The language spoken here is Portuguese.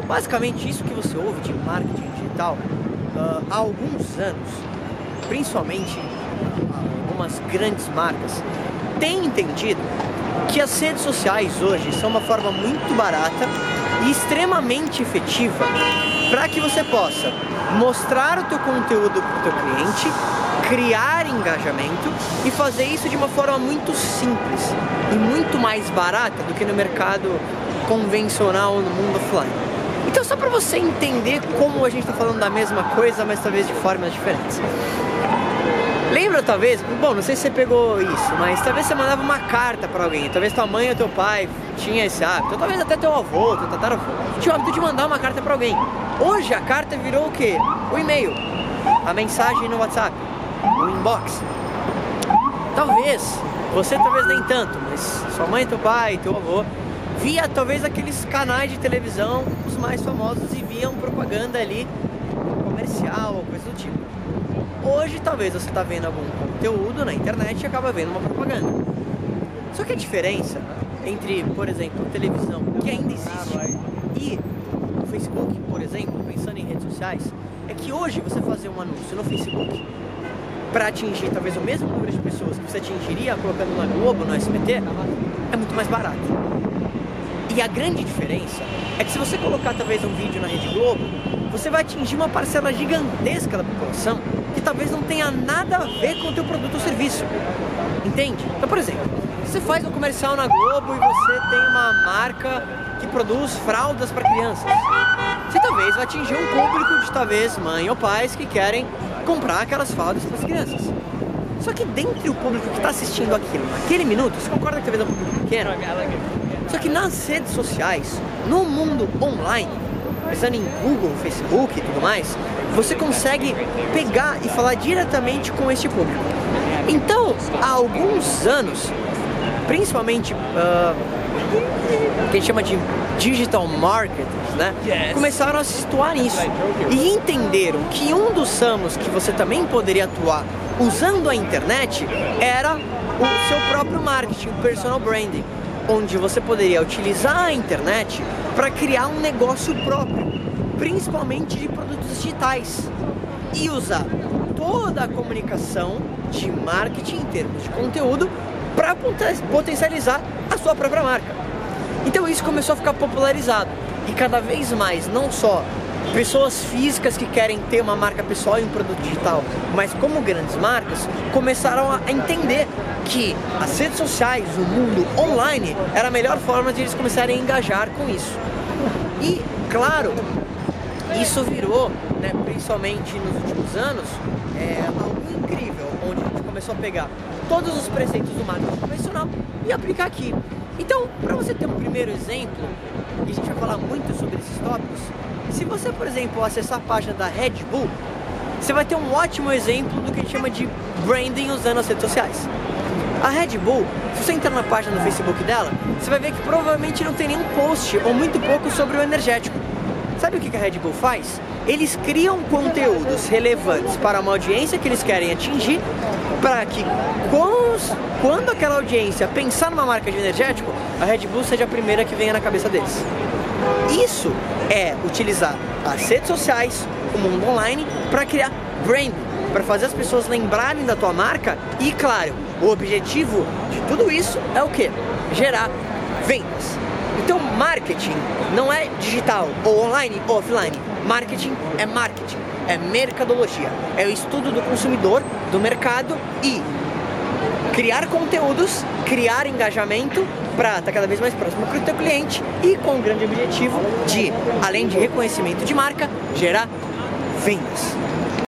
Então, basicamente, isso que você ouve de marketing digital uh, há alguns anos, principalmente algumas grandes marcas, têm entendido que as redes sociais hoje são uma forma muito barata e extremamente efetiva para que você possa mostrar o teu conteúdo para o teu cliente, criar engajamento e fazer isso de uma forma muito simples e muito mais barata do que no mercado convencional no mundo offline. Então só para você entender como a gente está falando da mesma coisa, mas talvez de formas diferentes. Lembra talvez, bom, não sei se você pegou isso, mas talvez você mandava uma carta para alguém, talvez tua mãe ou teu pai tinha esse hábito, talvez até teu avô, teu tataravô, tinha o hábito de mandar uma carta para alguém. Hoje a carta virou o quê? O e-mail, a mensagem no WhatsApp, o inbox. Talvez, você talvez nem tanto, mas sua mãe, teu pai, teu avô, via talvez aqueles canais de televisão, os mais famosos, e viam propaganda ali comercial ou coisa do tipo. Hoje talvez você está vendo algum conteúdo na internet e acaba vendo uma propaganda. Só que a diferença entre, por exemplo, televisão, que ainda existe, e o Facebook, por exemplo, pensando em redes sociais, é que hoje você fazer um anúncio no Facebook para atingir talvez o mesmo número de pessoas que você atingiria colocando na Globo, no SBT, é muito mais barato. E a grande diferença é que se você colocar talvez um vídeo na Rede Globo, você vai atingir uma parcela gigantesca da população que talvez não tenha nada a ver com o teu produto ou serviço. Entende? Então, por exemplo, você faz um comercial na Globo e você tem uma marca que produz fraldas para crianças. Você talvez vai atingir um público de talvez mãe ou pais que querem comprar aquelas fraldas para as crianças. Só que dentre o público que está assistindo aquilo naquele minuto, você concorda que talvez é um público pequeno? Só que nas redes sociais, no mundo online, pensando em Google, Facebook e tudo mais, você consegue pegar e falar diretamente com este público. Então, há alguns anos, principalmente uh, que a gente chama de digital marketers, né? Começaram a se situar nisso e entenderam que um dos ramos que você também poderia atuar usando a internet era o seu próprio marketing, o personal branding, onde você poderia utilizar a internet para criar um negócio próprio, principalmente de produtos digitais, e usar toda a comunicação de marketing em termos de conteúdo para potencializar a sua própria marca. Então isso começou a ficar popularizado e cada vez mais, não só pessoas físicas que querem ter uma marca pessoal e um produto digital, mas como grandes marcas, começaram a entender que as redes sociais, o mundo online, era a melhor forma de eles começarem a engajar com isso. E, claro, isso virou, né, principalmente nos últimos anos, é, algo incrível, onde a gente começou a pegar todos os preceitos do marketing convencional e aplicar aqui. Então, para você ter um primeiro exemplo, e a gente vai falar muito sobre esses tópicos, se você, por exemplo, acessar a página da Red Bull, você vai ter um ótimo exemplo do que a gente chama de branding usando as redes sociais. A Red Bull, se você entrar na página do Facebook dela, você vai ver que provavelmente não tem nenhum post ou muito pouco sobre o energético. Sabe o que a Red Bull faz? Eles criam conteúdos relevantes para uma audiência que eles querem atingir, para que quando aquela audiência pensar numa marca de energético, a Red Bull seja a primeira que venha na cabeça deles. Isso é utilizar as redes sociais, o mundo online, para criar brand, para fazer as pessoas lembrarem da tua marca e, claro, o objetivo de tudo isso é o que? Gerar vendas. Então, marketing não é digital, ou online ou offline. Marketing é marketing, é mercadologia, é o estudo do consumidor, do mercado e criar conteúdos, criar engajamento para estar cada vez mais próximo do teu cliente e com o grande objetivo de, além de reconhecimento de marca, gerar vendas.